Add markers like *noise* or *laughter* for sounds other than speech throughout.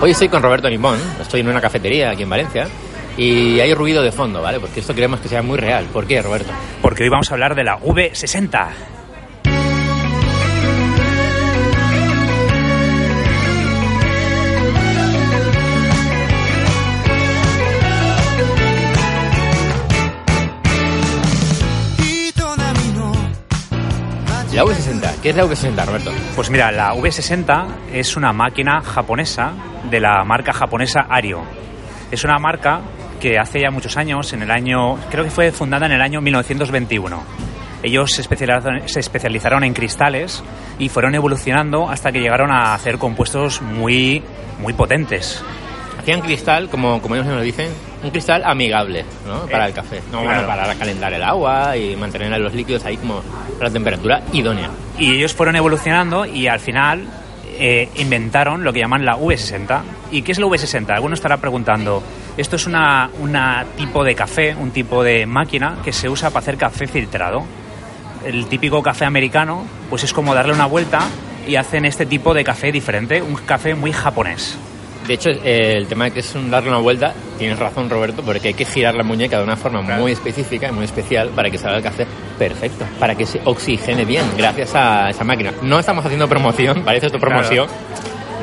Hoy estoy con Roberto Nimón, estoy en una cafetería aquí en Valencia y hay ruido de fondo, ¿vale? Porque esto queremos que sea muy real. ¿Por qué, Roberto? Porque hoy vamos a hablar de la V60. La V60, ¿qué es la V60, Roberto? Pues mira, la V60 es una máquina japonesa de la marca japonesa Ario. Es una marca que hace ya muchos años, en el año, creo que fue fundada en el año 1921. Ellos se especializaron, se especializaron en cristales y fueron evolucionando hasta que llegaron a hacer compuestos muy, muy potentes. Hacían cristal, como, como ellos nos dicen, un cristal amigable ¿no? para Eh, el café. No, claro. bueno, para calentar el agua y mantener los líquidos ahí como a la temperatura idónea. Y ellos fueron evolucionando y al final eh, inventaron lo que llaman la V60. ¿Y qué es la V60? Alguno estará preguntando. Esto es una, una tipo de café, un tipo de máquina que se usa para hacer café filtrado. El típico café americano, pues es como darle una vuelta y hacen este tipo de café diferente, un café muy japonés. De hecho, eh, el tema de que es un darle una vuelta, tienes razón, Roberto, porque hay que girar la muñeca de una forma Claro. muy específica y muy especial para que salga el café perfecto, para que se oxigene bien, gracias a esa máquina. No estamos haciendo promoción, parece esto promoción,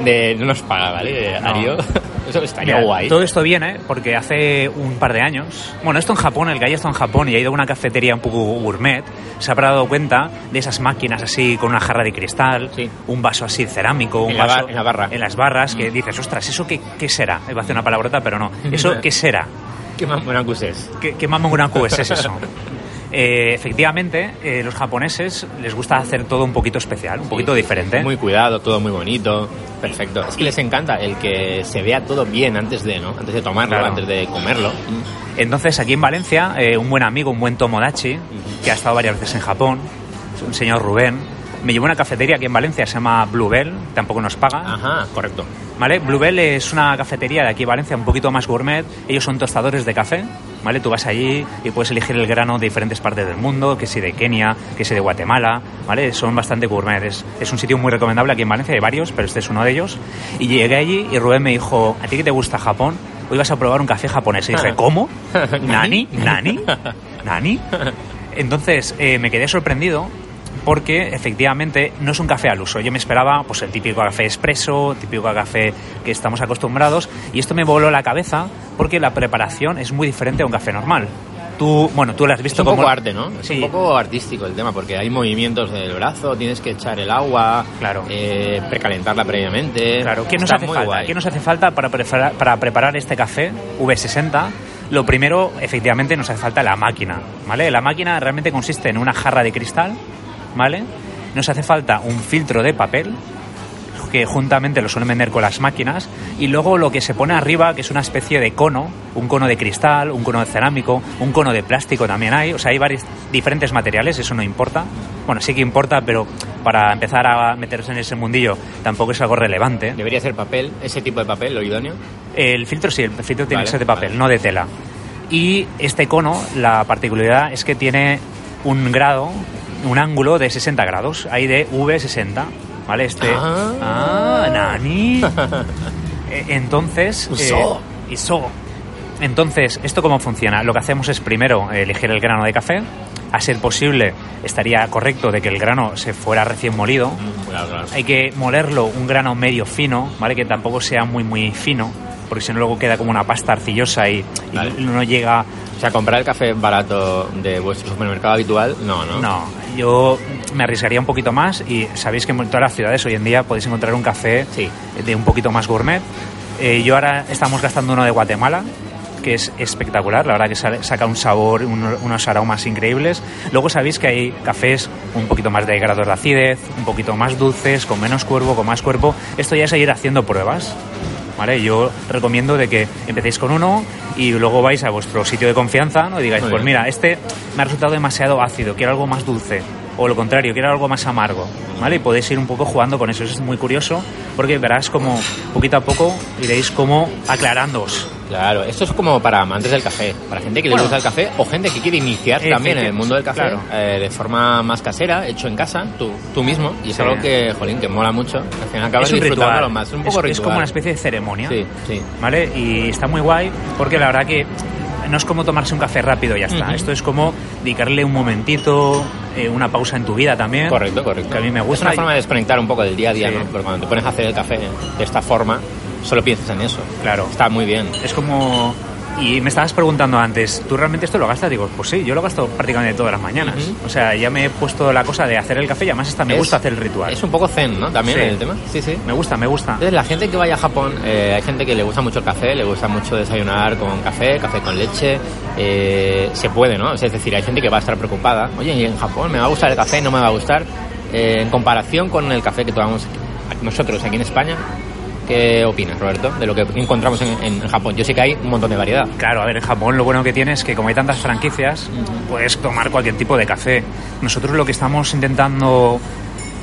de no nos paga, ¿vale? No. Ario. *laughs* Eso estaría Mira, guay. Todo esto viene porque hace un par de años, bueno, esto en Japón, el haya estado en Japón y ha ido a una cafetería un poco gourmet, se habrá dado cuenta de esas máquinas así con una jarra de cristal, Sí. un vaso así cerámico, un En vaso en la barra. en las barras, que dices, ostras, ¿eso qué, qué será? Iba a hacer una palabrota, pero no. *laughs* ¿Eso qué será? ¿Qué buena es? ¿Qué, qué es eso? *laughs* Eh, efectivamente, eh, los japoneses les gusta hacer todo un poquito especial, un poquito diferente. Muy cuidado, todo muy bonito. Perfecto. Es que les encanta el que se vea todo bien antes de, ¿no? Antes de tomarlo, Claro. antes de comerlo. Entonces, aquí en Valencia, eh, un buen amigo, un buen Tomodachi, que ha estado varias veces en Japón, es un señor Rubén, me llevó a una cafetería aquí en Valencia, se llama Bluebell, tampoco nos paga. Ajá, correcto. ¿Vale? Bluebell es una cafetería de aquí en Valencia un poquito más gourmet. Ellos son tostadores de café, ¿vale? Tú vas allí y puedes elegir el grano de diferentes partes del mundo, que si de Kenia, que si de Guatemala, ¿vale? Son bastante gourmet. Es, es un sitio muy recomendable aquí en Valencia, hay varios, pero este es uno de ellos. Y llegué allí y Rubén me dijo, ¿a ti que te gusta Japón? Hoy vas a probar un café japonés. Y dije, ¿cómo? *laughs* ¿Nani? ¿Nani? *laughs* ¿Nani? Entonces eh, me quedé sorprendido porque efectivamente no es un café al uso. Yo me esperaba pues el típico café expreso, típico café que estamos acostumbrados y esto me voló la cabeza porque la preparación es muy diferente a un café normal. Tú, bueno, tú lo has Es visto un poco como arte, ¿no? Es Sí. un poco artístico el tema, porque hay movimientos del brazo, tienes que echar el agua, Claro. eh, precalentarla previamente. Claro, ¿qué nos Está hace falta? guay. ¿Qué nos hace falta para preparar, para preparar este café V60? Lo primero, efectivamente, nos hace falta la máquina, ¿vale? La máquina realmente consiste en una jarra de cristal, ¿vale? Nos hace falta un filtro de papel, que juntamente lo suelen vender con las máquinas, y luego lo que se pone arriba, que es una especie de cono, un cono de cristal, un cono de cerámico, un cono de plástico también hay, o sea, hay varios diferentes materiales, eso no importa. Bueno, sí que importa, pero para empezar a meterse en ese mundillo tampoco es algo relevante. Debería ser papel, ese tipo de papel, lo idóneo. El filtro sí, el filtro tiene Vale, que ser de papel, vale. no de tela. Y este cono, la particularidad es que tiene un grado, un ángulo de 60 grados, hay de V60, ¿vale? Este... Ah. Ah, nani. *laughs* Eh, Entonces... Uso. eh, iso. Entonces, ¿esto cómo funciona? Lo que hacemos es primero elegir el grano de café. A ser posible, estaría correcto de que el grano se fuera recién molido. Claro, claro. Hay que molerlo un grano medio fino, ¿vale? Que tampoco sea muy, muy fino, porque si no luego queda como una pasta arcillosa y, no llega... Sea, comprar el café barato de vuestro supermercado habitual, no, ¿no? No, yo me arriesgaría un poquito más y sabéis que en todas las ciudades hoy en día podéis encontrar un café Sí. de un poquito más gourmet. Eh, yo ahora estamos gastando uno de Guatemala, que es espectacular, la verdad que sale- saca un sabor, un- unos aromas increíbles. Luego sabéis que hay cafés un poquito más de grados de acidez, un poquito más dulces, con menos cuerpo, con más cuerpo. Esto ya es ir haciendo pruebas. ¿Vale? Yo recomiendo de que empecéis con uno y luego vais a vuestro sitio de confianza ¿no? y digáis, pues mira, este me ha resultado demasiado ácido, quiero algo más dulce. O lo contrario, quiero algo más amargo. ¿Vale? Y podéis ir un poco jugando con eso. Eso es muy curioso porque verás como poquito a poco iréis como aclarándoos. Claro, esto es como para amantes del café, para gente que le Bueno. gusta el café o gente que quiere iniciar también en el mundo del café Claro. eh, de forma más casera, hecho en casa, tú, tú mismo, y es Sí. algo que, jolín, que mola mucho. Al final acabas es disfrutándolo más, es un Es- poco es, ritual. como una especie de ceremonia. Sí, sí. ¿Vale? Y está muy guay porque la verdad que no es como tomarse un café rápido y ya está. Ujú. Esto es como dedicarle un momentito, eh, una pausa en tu vida también. Correcto, correcto. Que a mí me Es gusta. una y- forma de desconectar un poco del día a día, Sí. ¿no? Porque cuando te pones a hacer el café de esta forma, solo piensas en eso. Claro. Está muy bien. Es como... Y me estabas preguntando antes, ¿tú realmente esto lo gastas? Digo, pues sí, yo lo gasto prácticamente todas las mañanas. Ujú. O sea, ya me he puesto la cosa de hacer el café y además hasta me Es- gusta hacer el ritual. Es un poco zen, ¿no? También Sí. el tema. Sí, sí. Me gusta, me gusta. Entonces, la gente que vaya a Japón, eh, hay gente que le gusta mucho el café, le gusta mucho desayunar con café, café con leche. eh, se puede, ¿no? Es decir, hay gente que va a estar preocupada. Oye, ¿y en Japón me va a gustar el café? ¿No me va a gustar? Eh, en comparación con el café que tomamos nosotros aquí en España, ¿qué opinas, Roberto, de lo que encontramos en, en Japón? Yo sé que hay un montón de variedad. Claro, a ver, en Japón lo bueno que tiene es que como hay tantas franquicias, puedes tomar cualquier tipo de café. Nosotros lo que estamos intentando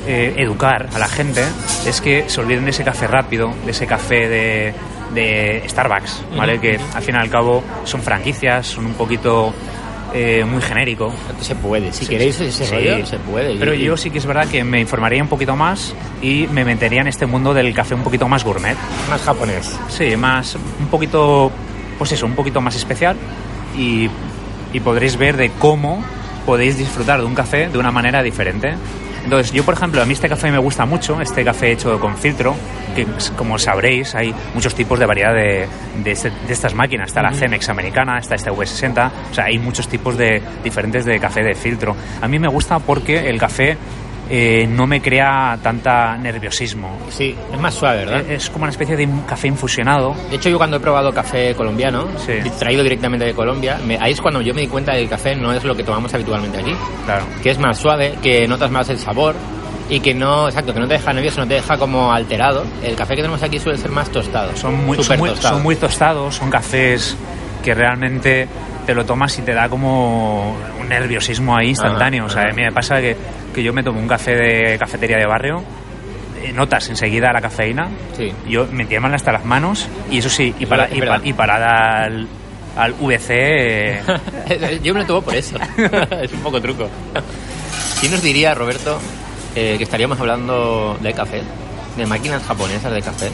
eh, educar a la gente es que se olviden de ese café rápido, de ese café de, de Starbucks, ¿vale? Que al fin y al cabo son franquicias, son un poquito eh, muy genérico. Se puede, si Sí, queréis sí, ese sí. rollo, se puede. Pero yo sí que es verdad que me informaría un poquito más y me metería en este mundo del café un poquito más gourmet. Más japonés. Sí, más, un poquito, pues eso, un poquito más especial y, y podréis ver de cómo podéis disfrutar de un café de una manera diferente. Entonces, yo, por ejemplo, a mí este café me gusta mucho, este café hecho con filtro, que como sabréis, hay muchos tipos de variedad de, de, este- de estas máquinas. Está la. Cemex americana, está esta V60, o sea, hay muchos tipos de, diferentes de café de filtro. A mí me gusta porque el café eh, no me crea tanta nerviosismo. Sí, es más suave, ¿verdad? Es como una especie de café infusionado. De hecho, yo cuando he probado café colombiano, Sí. traído directamente de Colombia, me- ahí es cuando yo me di cuenta de que el café no es lo que tomamos habitualmente aquí. Claro. Que es más suave, que notas más el sabor y que no, exacto, que no te deja nervioso, no te deja como alterado. El café que tenemos aquí suele ser más tostado. Son muy, son, muy, tostado. son muy tostados, son cafés que realmente te lo tomas y te da como un nerviosismo ahí instantáneo. Ajá, o sea, ajá. a mí me pasa que, que yo me tomo un café de cafetería de barrio, eh, notas enseguida la cafeína, Sí. yo me tiemblan hasta las manos y eso sí, y, para, y, pa- y parada al, al VC... eh, *laughs* yo me lo tomo por eso. *laughs* es un poco truco. ¿Quién nos diría, Roberto, eh, que estaríamos hablando de café, de máquinas japonesas de café,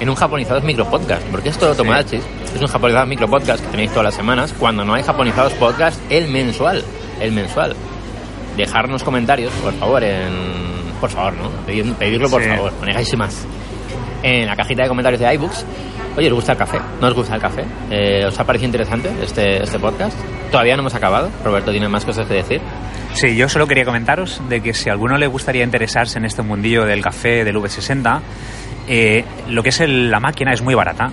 en un japonizados micropodcast? Porque esto, Tomodachi, es un japonizado micropodcast que tenéis todas las semanas, cuando no hay japonizados podcast, el mensual. El mensual. Dejarnos comentarios, por favor, en. Por favor, ¿no? Pedir- pedirlo, por Sí. favor, ponéis más. En la cajita de comentarios de iBooks. Oye, ¿os gusta el café? ¿No os gusta el café? Eh, ¿Os ha parecido interesante este, este podcast? Todavía no hemos acabado. Roberto tiene más cosas que decir. Sí, yo solo quería comentaros de que si a alguno le gustaría interesarse en este mundillo del café del V60, eh, lo que es el- la máquina es muy barata.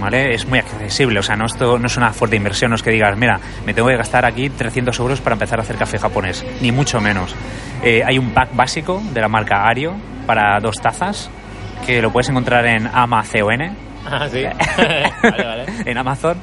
¿Vale? Es muy accesible, o sea, no, esto, no es una fuerte inversión, no es que digas, mira, me tengo que gastar aquí 300 euros para empezar a hacer café japonés, ni mucho menos. Eh, hay un pack básico de la marca Ario para dos tazas, que lo puedes encontrar en AmaCon, Ah, sí. *laughs* vale, vale. en Amazon.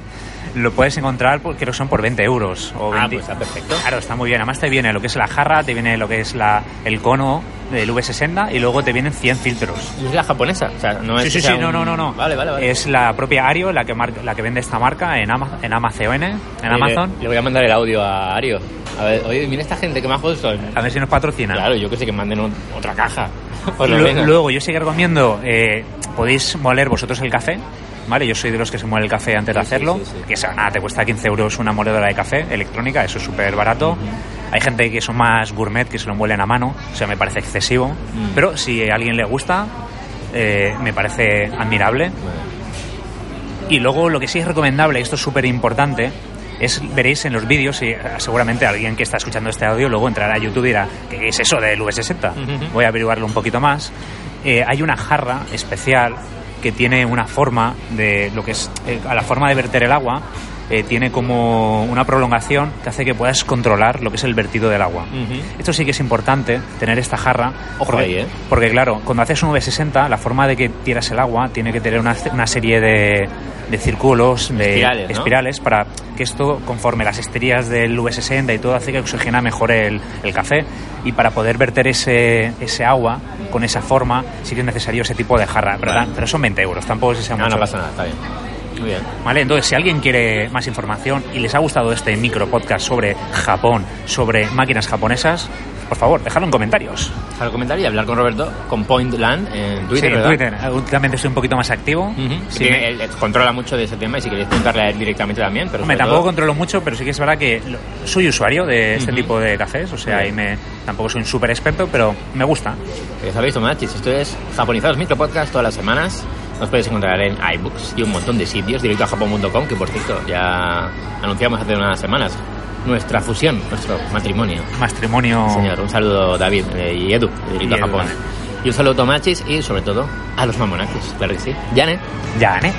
Lo puedes encontrar, por- creo que son por 20 euros. O Ah, 20 pues está perfecto. Claro, está muy bien. Además te viene lo que es la jarra, te viene lo que es la, el cono del V60 y luego te vienen 100 filtros. ¿Y es la japonesa? O sea, no es sí, sí, sí, no, un- no, no, no. Vale, vale, vale. Es la propia Ario la que, marca, la que vende esta marca en, Ama, en Amazon, en Oye, Amazon. Le, le voy a mandar el audio a Ario. A ver, oye, mira esta gente que majos son. A ver si nos patrocina. Claro, yo que sé que manden un- otra caja. *laughs* Por lo menos. Luego, yo sí que recomiendo, eh, podéis moler vosotros el café, ¿vale? Yo soy de los que se muele el café antes de hacerlo, que eso, nada, te cuesta 15 euros una moledora de café electrónica, eso es súper barato. Hay gente que son más gourmet, que se lo muelen a mano, o sea, me parece excesivo, pero si a alguien le gusta, eh, me parece admirable. Y luego lo que sí es recomendable, y esto es súper importante, es, veréis en los vídeos, y eh, seguramente alguien que está escuchando este audio luego entrará a YouTube y dirá, ¿qué es eso del V60? Ujú. Voy a averiguarlo un poquito más. Eh, hay una jarra especial que tiene una forma de lo que es, eh, a la forma de verter el agua, eh, tiene como una prolongación que hace que puedas controlar lo que es el vertido del agua. Ujú. Esto sí que es importante, tener esta jarra. Ojo porque, ahí, ¿eh? porque, claro, cuando haces un V60, la forma de que tiras el agua tiene que tener una, una serie de, de círculos, de Espirales, ¿no? espirales, para que esto, conforme las esterías del V60 y todo, hace que oxigena mejor el, el café. Y para poder verter ese, ese agua con esa forma, sí que es necesario ese tipo de jarra. Pero, Vale. pero son 20 euros, tampoco es que sea No, mucho. no pasa nada, está bien. Muy bien. ¿Vale? Entonces, si alguien quiere más información y les ha gustado este micro podcast sobre Japón, sobre máquinas japonesas, por favor, dejadlo en comentarios. Al comentario y hablar con Roberto con Pointland en Twitter, sí, en. Twitter. Últimamente estoy un poquito más activo. Ujú. Sí, Tiene- me- él, él controla mucho de ese tema y si queréis preguntarle a él directamente también. Pero Hombre, tampoco todo- controlo mucho, pero sí que es verdad que soy usuario de este Ujú. tipo de cafés, o sea, ahí me, tampoco soy un súper experto, pero me gusta. Ya sabéis, Tomachis, esto es Japonizados Micro Podcast todas las semanas. Nos podéis encontrar en iBooks y un montón de sitios, directo a japón.com, que por cierto ya anunciamos hace unas semanas nuestra fusión, nuestro matrimonio. Matrimonio. Señor, un saludo David eh, y Edu, directo Y a Edu Japón. Y un saludo Tomachis y sobre todo a los mamonakis, claro que sí. Yane. Ya, ¿eh?